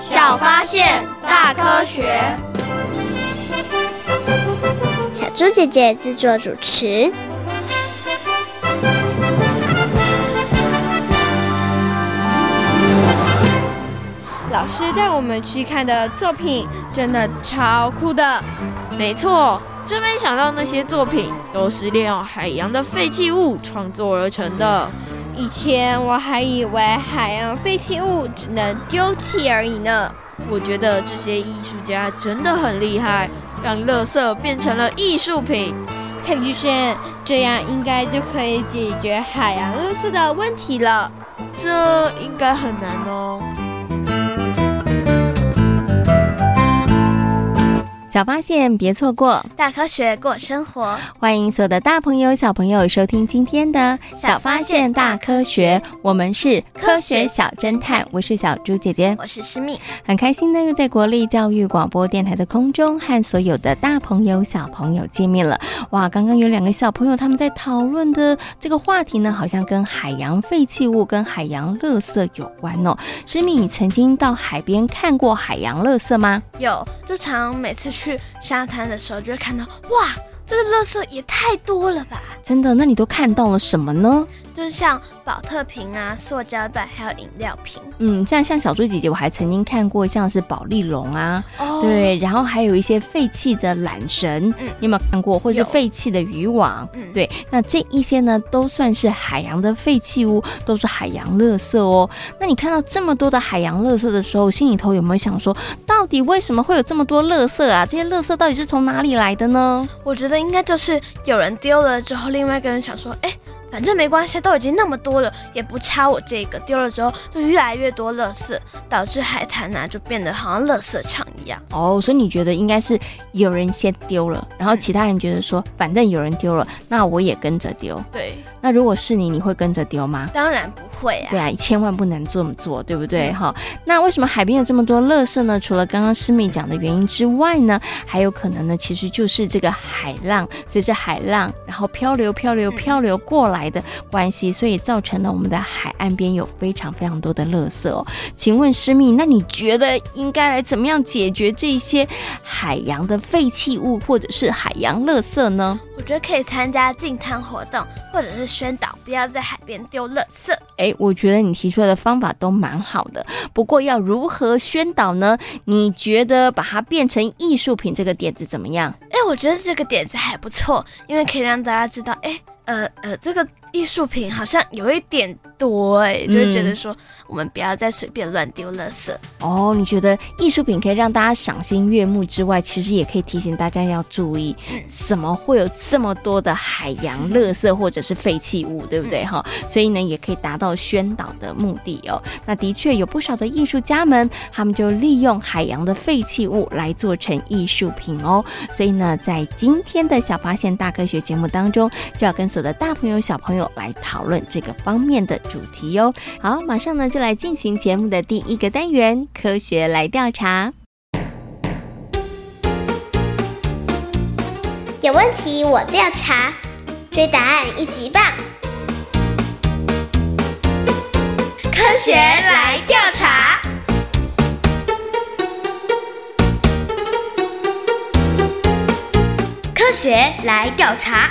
小发现，大科学。小猪姐姐制作主持。老师带我们去看的作品真的超酷的。没错。真没想到那些作品都是利用海洋的废弃物创作而成的。以前我还以为海洋废弃物只能丢弃而已呢。我觉得这些艺术家真的很厉害，让垃圾变成了艺术品。蔡医生，这样应该就可以解决海洋垃圾的问题了。这应该很难哦。小发现，别错过；大科学过生活。欢迎所有的大朋友、小朋友收听今天的《小发现大科学》，我们是科学小侦探。我是小猪姐姐，我是诗蜜，很开心呢，又在国立教育广播电台的空中和所有的大朋友、小朋友见面了。哇，刚刚有两个小朋友他们在讨论的这个话题呢，好像跟海洋废弃物、跟海洋垃圾有关哦。诗蜜，你曾经到海边看过海洋垃圾吗？有，就常每次。去去沙滩的时候，就会看到哇，这个垃圾也太多了吧！真的？那你都看到了什么呢？就是像保特瓶啊、塑胶袋，还有饮料瓶。嗯，像像小猪姐姐，我还曾经看过像是保丽龙啊，哦，对，然后还有一些废弃的缆绳，嗯，你有没有看过？或是废弃的渔网？嗯，对，那这一些呢，都算是海洋的废弃物，都是海洋垃圾哦。那你看到这么多的海洋垃圾的时候，心里头有没有想说，到底为什么会有这么多垃圾啊？这些垃圾到底是从哪里来的呢？我觉得应该就是有人丢了之后，另外一个人想说，哎。反正没关系，都已经那么多了，也不差我这个。丢了之后，就越来越多垃圾，导致海滩呢、啊、就变得好像垃圾场一样。哦，所以你觉得应该是有人先丢了，然后其他人觉得说，反正有人丢了，那我也跟着丢。对。那如果是你，你会跟着丢吗？当然不会啊。对啊，千万不能这么做，对不对？哈、嗯。那为什么海边有这么多垃圾呢？除了刚刚师妹讲的原因之外呢，还有可能呢，其实就是这个海浪，随着海浪，然后漂流、漂流、漂流过来的关系，所以造成了我们的海岸边有非常非常多的垃圾哦。请问师蜜，那你觉得应该来怎么样解决这些海洋的废弃物或者是海洋垃圾呢？我觉得可以参加净滩活动，或者是宣导不要在海边丢垃圾。哎，我觉得你提出来的方法都蛮好的，不过要如何宣导呢？你觉得把它变成艺术品这个点子怎么样？哎，我觉得这个点子还不错，因为可以让大家知道，哎，呃呃，这个。艺术品好像有一点多哎，就会觉得说我们不要再随便乱丢垃圾。哦，你觉得艺术品可以让大家赏心悦目之外，其实也可以提醒大家要注意，怎么会有这么多的海洋垃圾或者是废弃物，对不对哈？所以呢，也可以达到宣导的目的哦。那的确有不少的艺术家们，他们就利用海洋的废弃物来做成艺术品哦。所以呢，在今天的小发现大科学节目当中，就要跟所有的大朋友小朋友。来讨论这个方面的主题哟。好，马上呢就来进行节目的第一个单元——科学来调查。有问题我调查，追答案一级棒。科学来调查，科学来调查。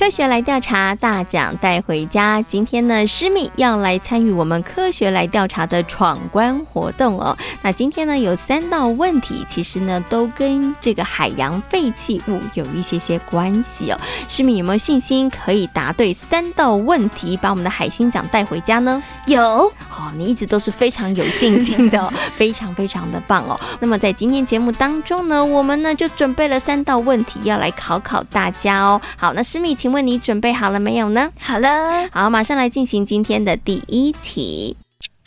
科学来调查，大奖带回家。今天呢，诗米要来参与我们科学来调查的闯关活动哦。那今天呢，有三道问题，其实呢，都跟这个海洋废弃物有一些些关系哦。诗米有没有信心可以答对三道问题，把我们的海星奖带回家呢？有哦，你一直都是非常有信心的哦，非常非常的棒哦。那么在今天节目当中呢，我们呢就准备了三道问题要来考考大家哦。好，那诗米，请问你准备好了没有呢？好了，好，马上来进行今天的第一题。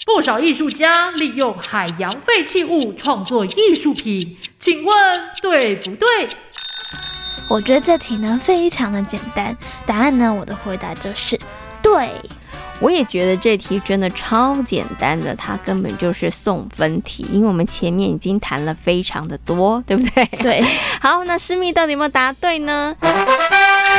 不少艺术家利用海洋废弃物创作艺术品，请问对不对？我觉得这题呢非常的简单，答案呢我的回答就是对。我也觉得这题真的超简单的，它根本就是送分题，因为我们前面已经谈了非常的多，对不对？对。好，那诗密到底有没有答对呢？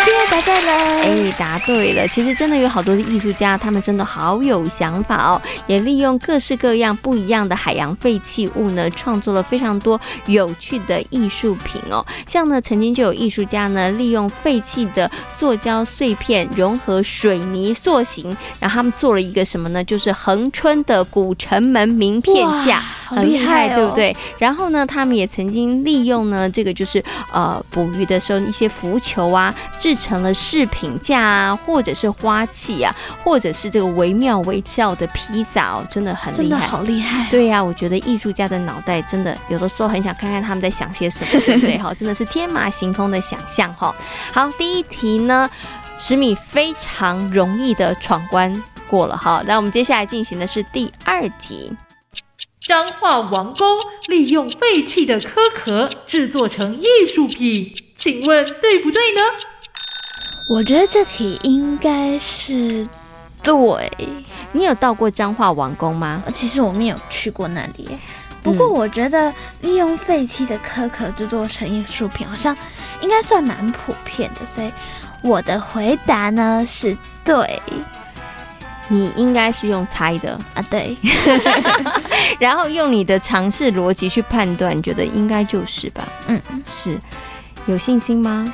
耶，答对了！哎，答对了。其实真的有好多的艺术家，他们真的好有想法哦，也利用各式各样不一样的海洋废弃物呢，创作了非常多有趣的艺术品哦。像呢，曾经就有艺术家呢，利用废弃的塑胶碎片融合水泥塑形，然后他们做了一个什么呢？就是恒春的古城门名片架，好厉害，哦，很厉害，对不对？然后呢，他们也曾经利用呢，这个就是呃捕鱼的时候一些浮球啊。制成了饰品架啊，或者是花器啊，或者是这个惟妙惟肖的披萨哦，真的很厉害，真的好厉害哦。对呀，我觉得艺术家的脑袋真的有的时候很想看看他们在想些什么，对不对？哈，真的是天马行空的想象哈。好，第一题呢，诗蜜非常容易的闯关过了哈。那我们接下来进行的是第二题。彰化王宫利用废弃的壳壳制作成艺术品，请问对不对呢？我觉得这题应该是对。你有到过彰化王宫吗？其实我没有去过那里，不过我觉得利用废弃的壳壳制作成艺术品，好像应该算蛮普遍的，所以我的回答呢是对。你应该是用猜的啊，对。然后用你的尝试逻辑去判断，你觉得应该就是吧？嗯，是。有信心吗？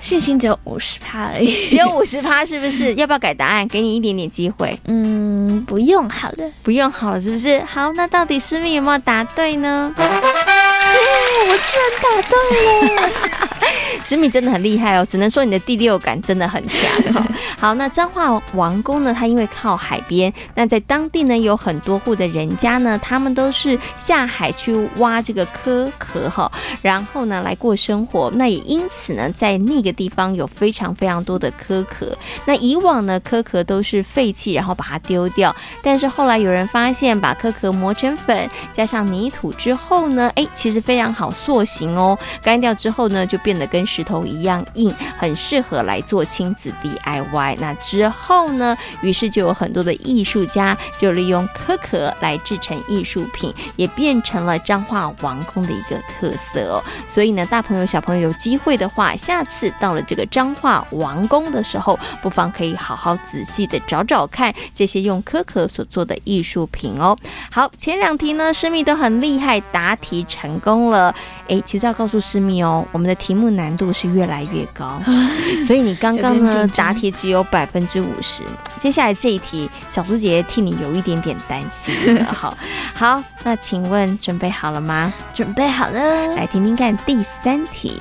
信心只有五十趴而已，只有五十趴，是不是？要不要改答案？给你一点点机会。嗯，不用好了，不用好了，是不是？好，那到底诗蜜有没有答对呢？我居然答对了！诗蜜真的很厉害哦，只能说你的第六感真的很强哦。好，那彰化王宫呢？它因为靠海边，那在当地呢有很多户的人家呢，他们都是下海去挖这个壳壳哈，然后呢来过生活。那也因此呢，在那个地方有非常非常多的壳壳。那以往呢，壳壳都是废弃，然后把它丢掉。但是后来有人发现，把壳壳磨成粉，加上泥土之后呢，哎，其实非常好塑形哦。干掉之后呢，就变得跟石头一样硬，很适合来做亲子 DIY。那之后呢，于是就有很多的艺术家就利用壳壳来制成艺术品，也变成了彰化王宫的一个特色哦。所以呢，大朋友小朋友有机会的话，下次到了这个彰化王宫的时候，不妨可以好好仔细的找找看这些用壳壳所做的艺术品哦。好，前两题呢，诗蜜都很厉害，答题成功了。哎，其实要告诉诗蜜哦，我们的题目难度是越来越高，所以你刚刚呢答题只有百分之五十。接下来这一题，小猪姐姐替你有一点点担心。好，好，那请问准备好了吗？准备好了，来听听看第三题。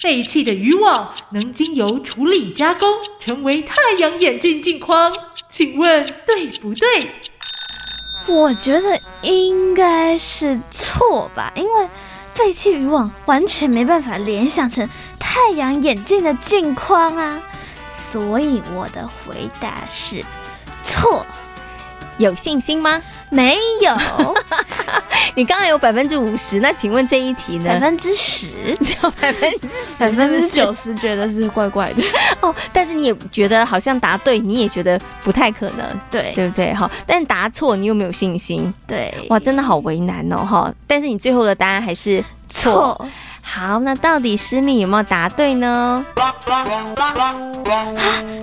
废弃的渔网能经由处理加工，成为太阳眼镜镜框，请问对不对？我觉得应该是错吧，因为。废弃渔网完全没办法联想成太阳眼镜的镜框啊，所以我的回答是错。有信心吗？没有。你刚刚有百分之五十，那请问这一题呢？百分之十，只有百分之十，百分之九十觉得是怪怪的 哦。但是你也觉得好像答对，你也觉得不太可能，对对不对？哈，但答错，你又没有信心，对，哇，真的好为难哦，哈。但是你最后的答案还是错。错好，那到底诗蜜有没有答对呢？啊，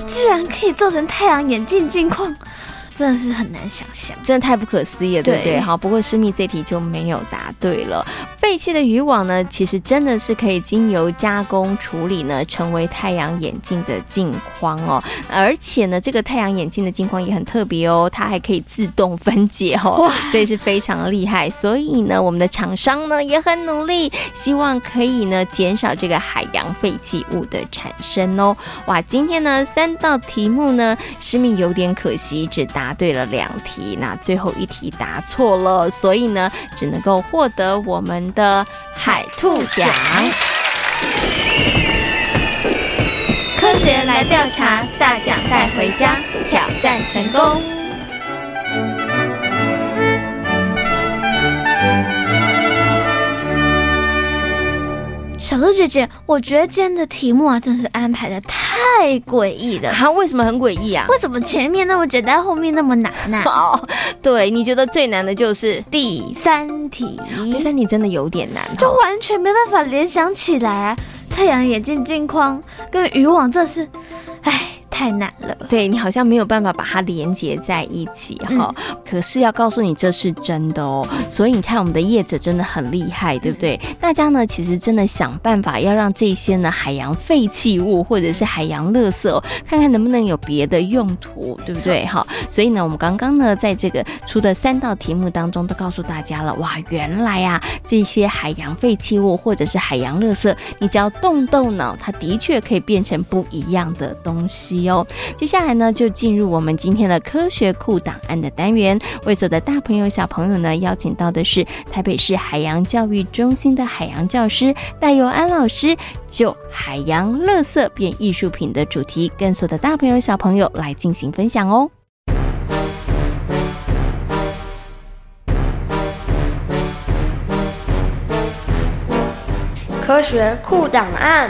居然可以做成太阳眼镜镜框！真的是很难想象，真的太不可思议了，对不对？好，不过诗密这题就没有答对了。废弃的渔网呢，其实真的是可以经由加工处理呢，成为太阳眼镜的镜框哦。而且呢，这个太阳眼镜的镜框也很特别哦，它还可以自动分解哦，哇，所以是非常厉害。所以呢，我们的厂商呢也很努力，希望可以呢减少这个海洋废弃物的产生哦。哇，今天呢三道题目呢，诗密有点可惜，只答答对了两题，那最后一题答错了，所以呢只能够获得我们的海兔奖。科学来调查，大奖带回家，挑战成功。小鹿姐姐，我觉得今天的题目啊，真是安排的太诡异了。它为什么很诡异啊？为什么前面那么简单，后面那么难呢？哦，对，你觉得最难的就是第三题。第三题真的有点难，就完全没办法联想起来啊！太阳眼镜镜框跟渔网，这是，唉。太难了，对，你好像没有办法把它连接在一起哈。嗯、可是要告诉你这是真的哦，所以你看我们的业者真的很厉害，对不对？嗯、大家呢其实真的想办法要让这些呢海洋废弃物或者是海洋垃圾哦，看看能不能有别的用途，对不对？哈，所以呢我们刚刚呢在这个出的三道题目当中都告诉大家了，哇，原来啊这些海洋废弃物或者是海洋垃圾，你只要动动脑，它的确可以变成不一样的东西。哟，接下来呢，就进入我们今天的科学库档案的单元。为所的大朋友、小朋友呢，邀请到的是台北市海洋教育中心的海洋教师戴佑安老师，就海洋垃圾变艺术品的主题，跟所的大朋友、小朋友来进行分享哦。科学库档案。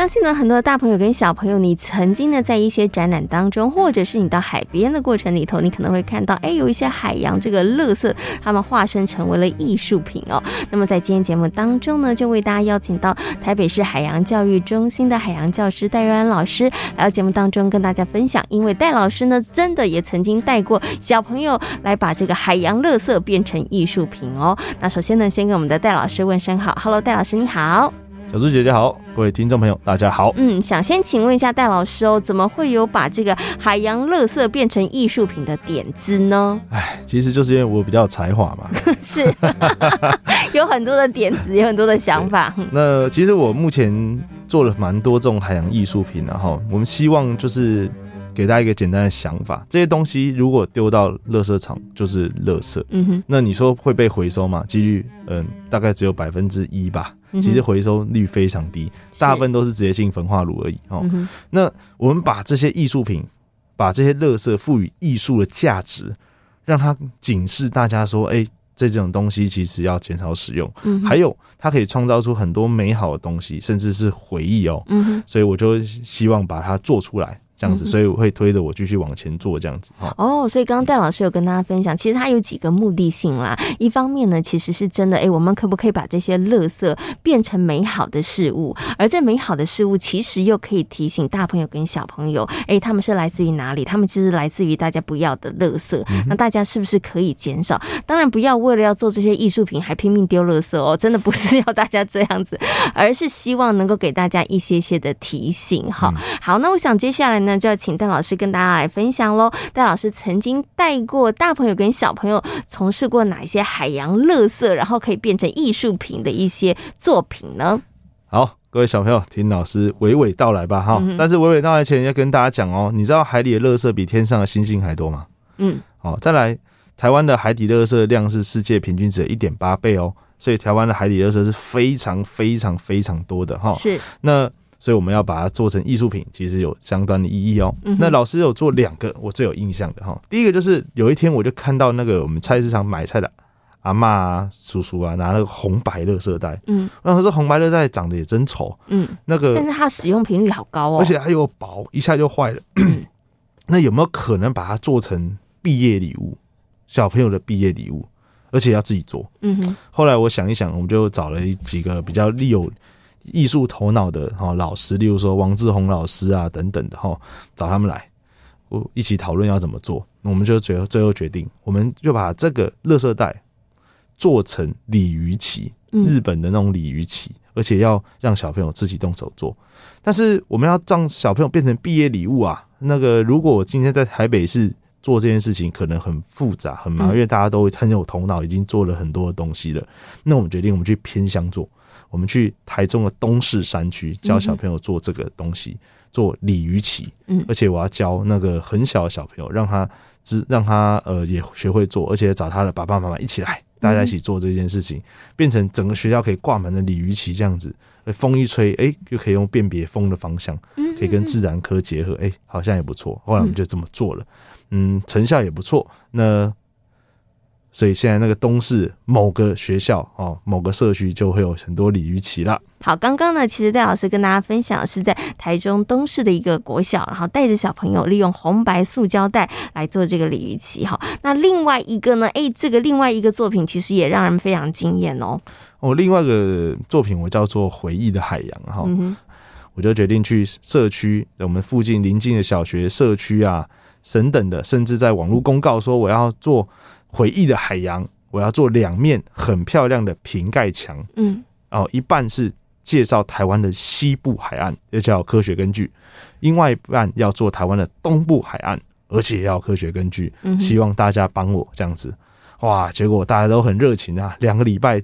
相信呢，很多的大朋友跟小朋友，你曾经呢在一些展览当中，或者是你到海边的过程里头，你可能会看到，哎，有一些海洋这个垃圾，他们化身成为了艺术品哦。那么在今天节目当中呢，就为大家邀请到台北市海洋教育中心的海洋教师戴瑞安老师来到节目当中跟大家分享，因为戴老师呢，真的也曾经带过小朋友来把这个海洋垃圾变成艺术品哦。那首先呢，先跟我们的戴老师问声好，Hello，戴老师你好。小猪姐姐好，各位听众朋友大家好。嗯，想先请问一下戴老师哦，怎么会有把这个海洋垃圾变成艺术品的点子呢？哎，其实就是因为我比较有才华嘛。是，有很多的点子，有很多的想法。那其实我目前做了蛮多这种海洋艺术品，然后我们希望就是给大家一个简单的想法：这些东西如果丢到垃圾场就是垃圾，嗯哼，那你说会被回收吗？几率嗯，大概只有百分之一吧。其实回收率非常低，大部分都是直接进焚化炉而已。哦，那我们把这些艺术品，把这些垃圾赋予艺术的价值，让它警示大家说：哎，这种东西其实要减少使用。还有，它可以创造出很多美好的东西，甚至是回忆哦。所以我就希望把它做出来。这样子，所以我会推着我继续往前做这样子。哦，所以刚刚戴老师有跟大家分享，其实它有几个目的性啦。一方面呢，其实是真的，哎，我们可不可以把这些垃圾变成美好的事物？而这美好的事物，其实又可以提醒大朋友跟小朋友，哎，他们是来自于哪里？他们其实来自于大家不要的垃圾。那大家是不是可以减少？当然，不要为了要做这些艺术品还拼命丢垃圾哦，真的不是 要大家这样子，而是希望能够给大家一些些的提醒。哈，好，那我想接下来呢。那就要请戴老师跟大家来分享喽。戴老师曾经带过大朋友跟小朋友从事过哪一些海洋垃圾，然后可以变成艺术品的一些作品呢？好，各位小朋友，听老师娓娓道来吧。哈、嗯，但是娓娓道来前要跟大家讲哦，你知道海里的垃圾比天上的星星还多吗？嗯，好，再来，台湾的海底垃圾量是世界平均值的一点八倍哦，所以台湾的海底垃圾是非常非常非常多的哈。是，那。所以我们要把它做成艺术品，其实有相当的意义哦。嗯、那老师有做两个我最有印象的哈，第一个就是有一天我就看到那个我们菜市场买菜的阿嬷啊、叔叔啊拿那个红白乐色袋，嗯，然后这红白垃圾袋长得也真丑，嗯，那个，但是它使用频率好高哦，而且它又薄，一下就坏了。那有没有可能把它做成毕业礼物？小朋友的毕业礼物，而且要自己做。嗯哼。后来我想一想，我们就找了几个比较有艺术头脑的哈老师，例如说王志宏老师啊等等的哈，找他们来，我一起讨论要怎么做。我们就最后最后决定，我们就把这个垃圾袋做成鲤鱼旗，日本的那种鲤鱼旗，而且要让小朋友自己动手做。但是我们要让小朋友变成毕业礼物啊，那个如果我今天在台北市。做这件事情可能很复杂很麻烦，因为大家都很有头脑，已经做了很多的东西了。那我们决定，我们去偏乡做，我们去台中的东势山区教小朋友做这个东西，做鲤鱼旗。嗯，而且我要教那个很小的小朋友，让他知让他呃也学会做，而且找他的爸爸妈妈一起来，大家一起做这件事情，变成整个学校可以挂满了鲤鱼旗这样子。风一吹，哎，就可以用辨别风的方向，可以跟自然科结合，哎，好像也不错。后来我们就这么做了。嗯，成效也不错。那所以现在那个东势某个学校哦，某个社区就会有很多鲤鱼旗了。好，刚刚呢，其实戴老师跟大家分享是在台中东势的一个国小，然后带着小朋友利用红白塑胶袋来做这个鲤鱼旗。哈，那另外一个呢，哎，这个另外一个作品其实也让人非常惊艳哦。哦，另外一个作品我叫做回忆的海洋哈，我就决定去社区，我们附近邻近的小学社区啊。等等的，甚至在网络公告说我要做回忆的海洋，我要做两面很漂亮的瓶盖墙，嗯，哦，一半是介绍台湾的西部海岸，也叫科学根据；另外一半要做台湾的东部海岸，而且也要科学根据。希望大家帮我这样子，哇！结果大家都很热情啊，两个礼拜。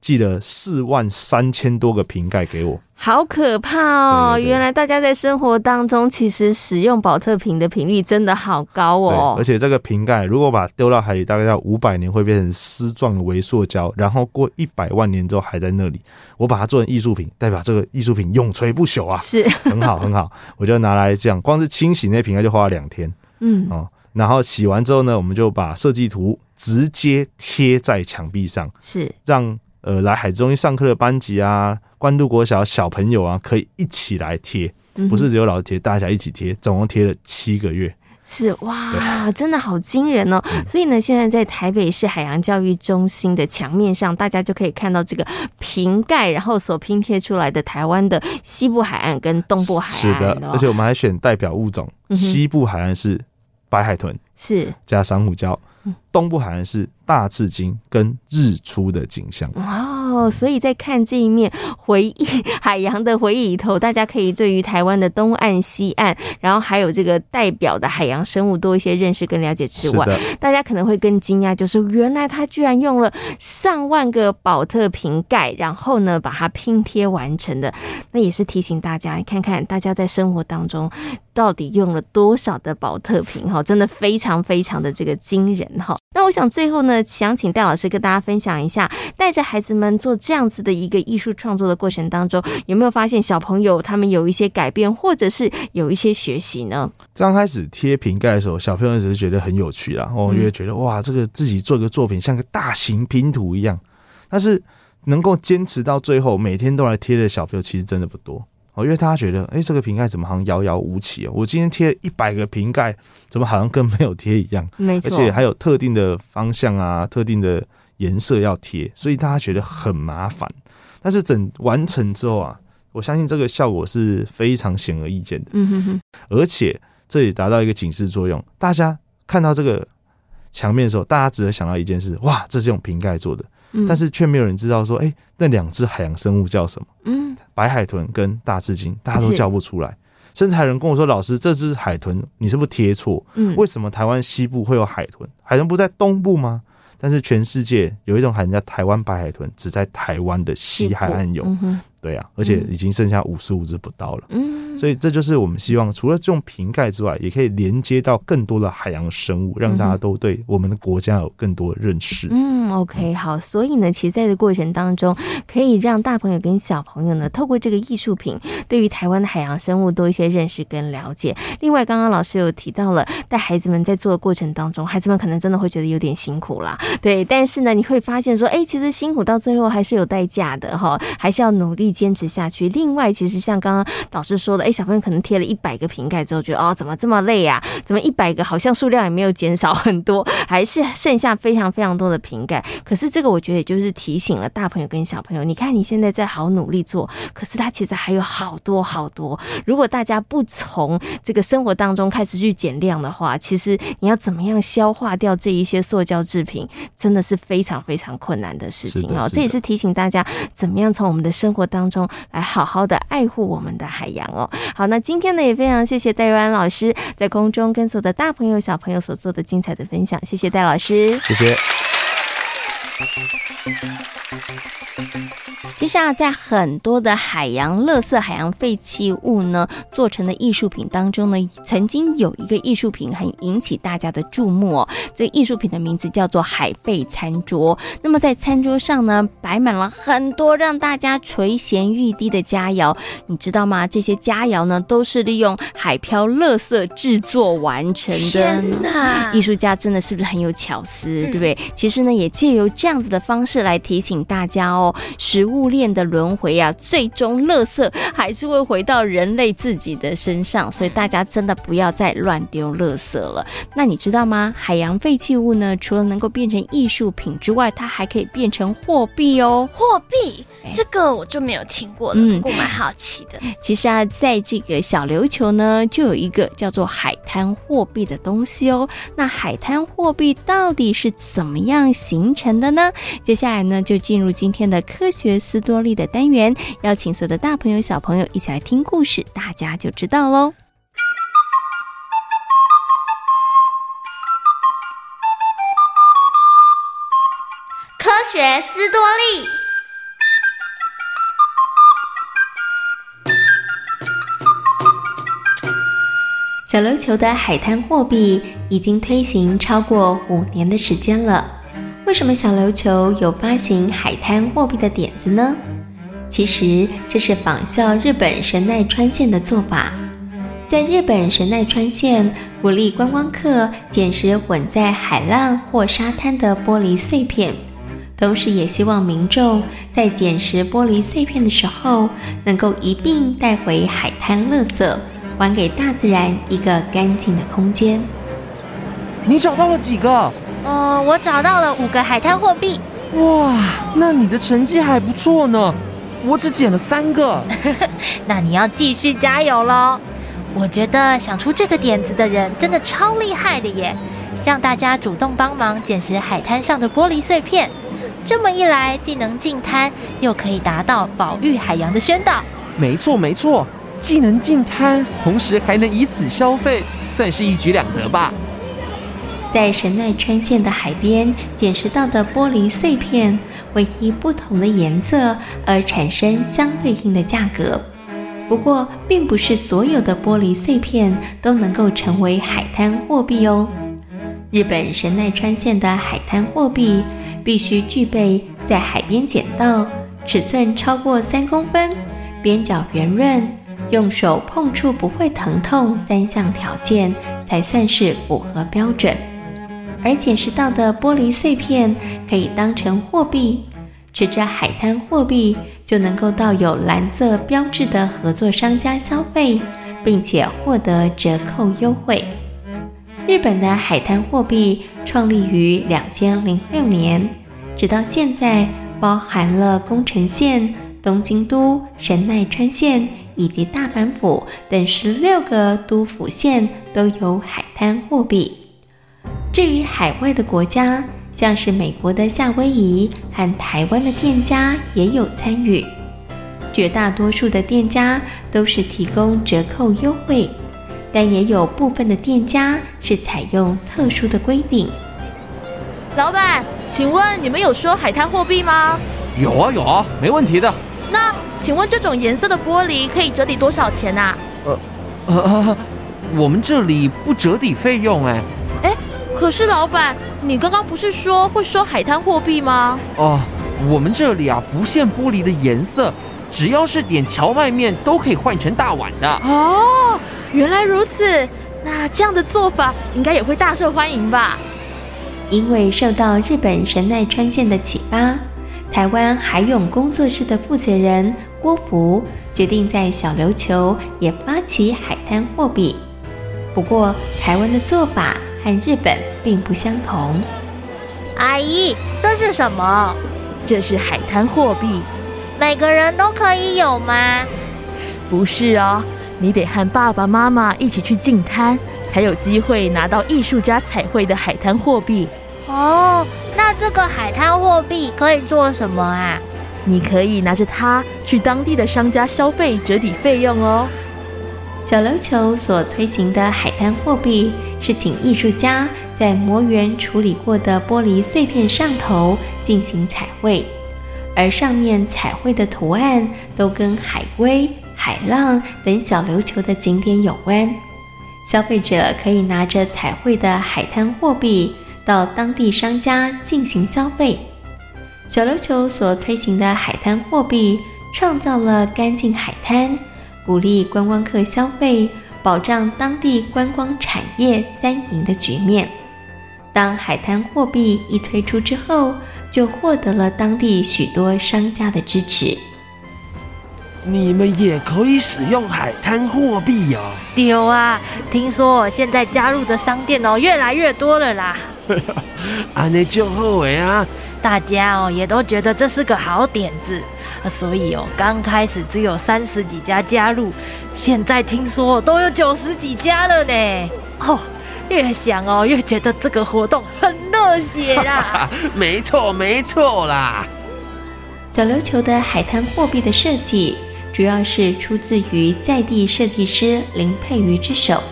寄了四万三千多个瓶盖给我，好可怕哦！对对对，原来大家在生活当中其实使用保特瓶的频率真的好高哦。而且这个瓶盖如果把它丢到海里，大概要五百年会变成丝状的微塑胶，然后过一百万年之后还在那里。我把它做成艺术品，代表这个艺术品永垂不朽啊！是很好很好，我就拿来这样，光是清洗那瓶盖就花了两天。嗯哦，然后洗完之后呢，我们就把设计图直接贴在墙壁上，是让。呃，来海中心上课的班级啊，关渡国小小朋友啊，可以一起来贴，不是只有老师贴，大家一起贴，总共贴了七个月。是哇，真的好惊人哦！所以呢，现在在台北市海洋教育中心的墙面上，大家就可以看到这个瓶盖，然后所拼贴出来的台湾的西部海岸跟东部海岸。是的，而且我们还选代表物种，西部海岸是白海豚，是加珊瑚礁。东部海岸是大至今跟日出的景象哦，所以在看这一面回忆 海洋的回忆里头，大家可以对于台湾的东岸、西岸，然后还有这个代表的海洋生物多一些认识跟了解之外，大家可能会更惊讶，就是原来他居然用了上万个宝特瓶盖，然后呢把它拼贴完成的。那也是提醒大家，看看大家在生活当中到底用了多少的宝特瓶哈，真的非常非常的这个惊人。好，那我想最后呢，想请戴老师跟大家分享一下，带着孩子们做这样子的一个艺术创作的过程当中，有没有发现小朋友他们有一些改变，或者是有一些学习呢？刚开始贴瓶盖的时候，小朋友只是觉得很有趣啦，因为觉得哇，这个自己做个作品像个大型拼图一样，但是能够坚持到最后，每天都来贴的小朋友其实真的不多。哦，因为大家觉得，哎，这个瓶盖怎么好像遥遥无期哦？我今天贴一百个瓶盖，怎么好像跟没有贴一样？没错，而且还有特定的方向啊，特定的颜色要贴，所以大家觉得很麻烦。但是整完成之后啊，我相信这个效果是非常显而易见的。嗯哼哼，而且这也达到一个警示作用，大家看到这个墙面的时候，大家只会想到一件事：哇，这是用瓶盖做的。但是却没有人知道说，哎，那两只海洋生物叫什么？嗯，白海豚跟大翅鲸，大家都叫不出来。甚至还有人跟我说，老师，这只海豚你是不是贴错？嗯，为什么台湾西部会有海豚？海豚不在东部吗？但是全世界有一种海豚叫台湾白海豚，只在台湾的西海岸有。对啊，而且已经剩下五十五只不到了。嗯，所以这就是我们希望，除了这种瓶盖之外，也可以连接到更多的海洋生物，让大家都对我们的国家有更多的认识。嗯，OK，好。所以呢，其实在这个过程当中，可以让大朋友跟小朋友呢，透过这个艺术品，对于台湾的海洋生物多一些认识跟了解。另外，刚刚老师有提到了，带孩子们在做的过程当中，孩子们可能真的会觉得有点辛苦啦。对，但是呢，你会发现说，哎，其实辛苦到最后还是有代价的哈，还是要努力。坚持下去。另外，其实像刚刚老师说的，哎，小朋友可能贴了一百个瓶盖之后，觉得哦，怎么这么累啊？怎么一百个好像数量也没有减少很多，还是剩下非常非常多的瓶盖？可是这个我觉得也就是提醒了大朋友跟小朋友，你看你现在在好努力做，可是它其实还有好多好多。如果大家不从这个生活当中开始去减量的话，其实你要怎么样消化掉这一些塑胶制品，真的是非常非常困难的事情哦。这也是提醒大家，怎么样从我们的生活当当。中来好好的爱护我们的海洋哦。好，那今天呢也非常谢谢戴佑安老师在空中跟所有的大朋友小朋友所做的精彩的分享，谢谢戴老师，谢谢。其实啊，在很多的海洋垃圾、海洋废弃物呢做成的艺术品当中呢，曾经有一个艺术品很引起大家的注目哦。这个艺术品的名字叫做海贝餐桌。那么在餐桌上呢，摆满了很多让大家垂涎欲滴的佳肴，你知道吗？这些佳肴呢，都是利用海漂垃圾制作完成的。天哪！艺术家真的是不是很有巧思，对不对？其实呢，也借由这样子的方式来提醒大家哦，食物。链的轮回啊，最终垃圾还是会回到人类自己的身上，所以大家真的不要再乱丢垃圾了。那你知道吗？海洋废弃物呢，除了能够变成艺术品之外，它还可以变成货币哦。货币，这个我就没有听过了，嗯，我蛮好奇的。其实啊，在这个小琉球呢，就有一个叫做海滩货币的东西哦。那海滩货币到底是怎么样形成的呢？接下来呢，就进入今天的科学斯多利的单元，邀请所有的大朋友、小朋友一起来听故事，大家就知道喽。科学斯多利，小琉球的海滩货币已经推行超过五年的时间了。为什么小琉球有发行海滩货币的点子呢？其实这是仿效日本神奈川县的做法。在日本神奈川县，鼓励观光客捡拾混在海浪或沙滩的玻璃碎片，同时也希望民众在捡拾玻璃碎片的时候，能够一并带回海滩垃圾，还给大自然一个干净的空间。你找到了几个？哦，我找到了五个海滩货币。哇，那你的成绩还不错呢。我只捡了三个。那你要继续加油喽。我觉得想出这个点子的人真的超厉害的耶！让大家主动帮忙捡拾海滩上的玻璃碎片，这么一来，既能净滩，又可以达到保育海洋的宣导。没错没错，既能净滩，同时还能以此消费，算是一举两得吧。在神奈川县的海边捡拾到的玻璃碎片，会依不同的颜色而产生相对应的价格。不过，并不是所有的玻璃碎片都能够成为海滩货币哦。日本神奈川县的海滩货币必须具备在海边捡到、尺寸超过三公分、边角圆润、用手碰触不会疼痛三项条件，才算是符合标准。而捡拾到的玻璃碎片可以当成货币，持着海滩货币就能够到有蓝色标志的合作商家消费，并且获得折扣优惠。日本的海滩货币创立于两千零六年，直到现在，包含了宫城县、东京都、神奈川县以及大阪府等十六个都府县都有海滩货币。至于海外的国家，像是美国的夏威夷和台湾的店家也有参与。绝大多数的店家都是提供折扣优惠，但也有部分的店家是采用特殊的规定。老板，请问你们有收海滩货币吗？有啊有啊，没问题的。那请问这种颜色的玻璃可以折抵多少钱啊？呃，呃，我们这里不折抵费用哎。哎，可是老板，你刚刚不是说会收海滩货币吗？哦，我们这里啊不限玻璃的颜色，只要是点荞麦面都可以换成大碗的。哦，原来如此，那这样的做法应该也会大受欢迎吧？因为受到日本神奈川县的启发，台湾海泳工作室的负责人郭福决定在小琉球也发起海滩货币。不过，台湾的做法和日本并不相同。阿姨，这是什么？这是海滩货币，每个人都可以有吗？不是哦，你得和爸爸妈妈一起去进滩。才有机会拿到艺术家彩绘的海滩货币哦。那这个海滩货币可以做什么啊？你可以拿着它去当地的商家消费，折抵费用哦。小琉球所推行的海滩货币是请艺术家在磨圆处理过的玻璃碎片上头进行彩绘，而上面彩绘的图案都跟海龟、海浪等小琉球的景点有关。消费者可以拿着彩绘的海滩货币到当地商家进行消费。小琉球所推行的海滩货币，创造了干净海滩、鼓励观光客消费、保障当地观光产业三赢的局面。当海滩货币一推出之后，就获得了当地许多商家的支持。你们也可以使用海滩货币哦。有啊，听说现在加入的商店哦越来越多了啦。啊，那就好哎啊！大家哦也都觉得这是个好点子，所以哦刚开始只有三十几家加入，现在听说都有九十几家了呢。哦，越想哦越觉得这个活动很热血啦。没错没错啦。小琉球的海滩货币的设计。主要是出自于在地设计师林佩瑜之手，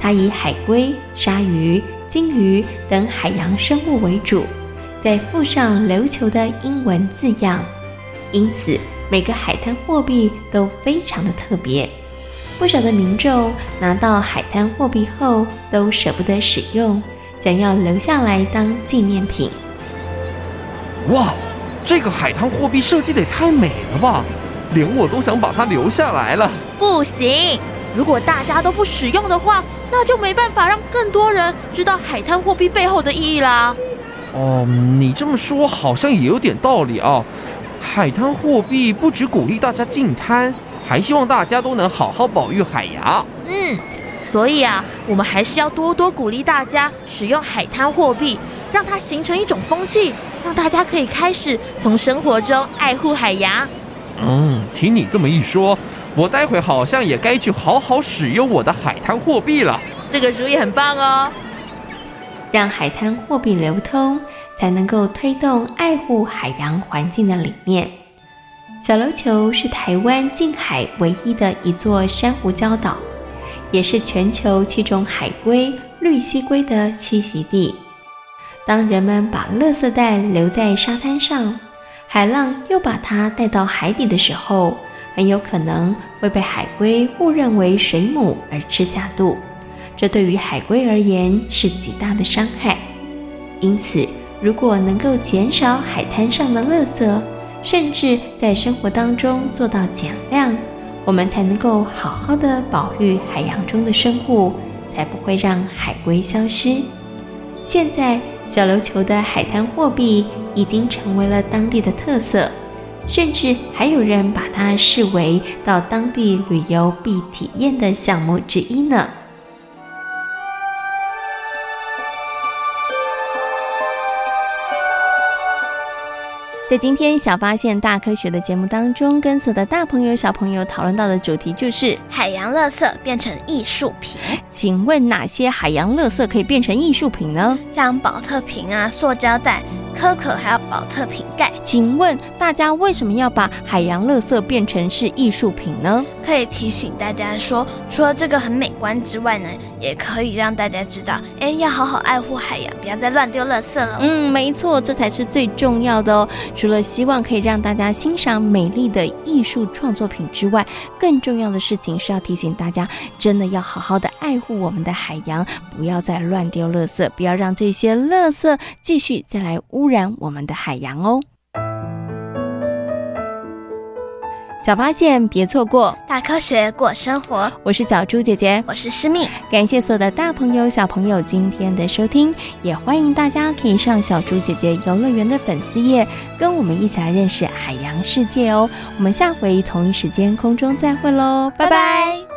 他以海龟、鲨鱼、鲸鱼等海洋生物为主，再附上琉球的英文字样，因此每个海滩货币都非常的特别。不少的民众拿到海滩货币后都舍不得使用，想要留下来当纪念品。哇，这个海滩货币设计得也太美了吧！连我都想把它留下来了。不行，如果大家都不使用的话，那就没办法让更多人知道海滩货币背后的意义啦。哦，你这么说好像也有点道理啊。海滩货币不只鼓励大家进滩，还希望大家都能好好保育海洋。嗯，所以啊，我们还是要多多鼓励大家使用海滩货币，让它形成一种风气，让大家可以开始从生活中爱护海洋。嗯，听你这么一说，我待会好像也该去好好使用我的海滩货币了。这个主意很棒哦，让海滩货币流通，才能够推动爱护海洋环境的理念。小琉球是台湾近海唯一的一座珊瑚礁岛，也是全球七种海龟绿蜥龟的栖息地。当人们把垃圾袋留在沙滩上，海浪又把它带到海底的时候，很有可能会被海龟误认为水母而吃下肚，这对于海龟而言是极大的伤害。因此，如果能够减少海滩上的垃圾，甚至在生活当中做到减量，我们才能够好好的保育海洋中的生物，才不会让海龟消失。现在，小琉球的海滩货币已经成为了当地的特色，甚至还有人把它视为到当地旅游必体验的项目之一呢。在今天小发现大科学的节目当中，跟所有的大朋友小朋友讨论到的主题就是海洋垃圾变成艺术品。请问哪些海洋垃圾可以变成艺术品呢？像宝特瓶啊、塑胶袋，可可还有宝特瓶盖。请问大家为什么要把海洋垃圾变成是艺术品呢？可以提醒大家说，除了这个很美观之外呢，也可以让大家知道，哎，要好好爱护海洋，不要再乱丢垃圾了。嗯，没错，这才是最重要的哦。除了希望可以让大家欣赏美丽的艺术创作品之外，更重要的事情是要提醒大家，真的要好好的爱护我们的海洋，不要再乱丢垃圾，不要让这些垃圾继续再来污染我们的海洋哦。小发现，别错过大科学过生活。我是小猪姐姐，我是诗蜜。感谢所有的大朋友、小朋友今天的收听，也欢迎大家可以上小猪姐姐游乐园的粉丝页，跟我们一起来认识海洋世界哦。我们下回同一时间空中再会喽，拜拜。拜拜。